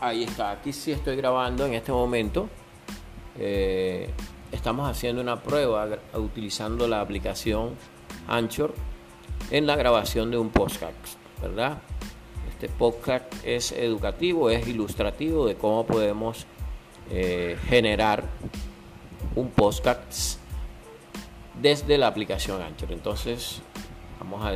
Ahí está, aquí sí estoy grabando en este momento. Eh, estamos haciendo una prueba utilizando la aplicación Anchor en la grabación de un podcast, ¿verdad? Este podcast es educativo, es ilustrativo de cómo podemos eh, generar un podcast desde la aplicación Anchor. Entonces, vamos a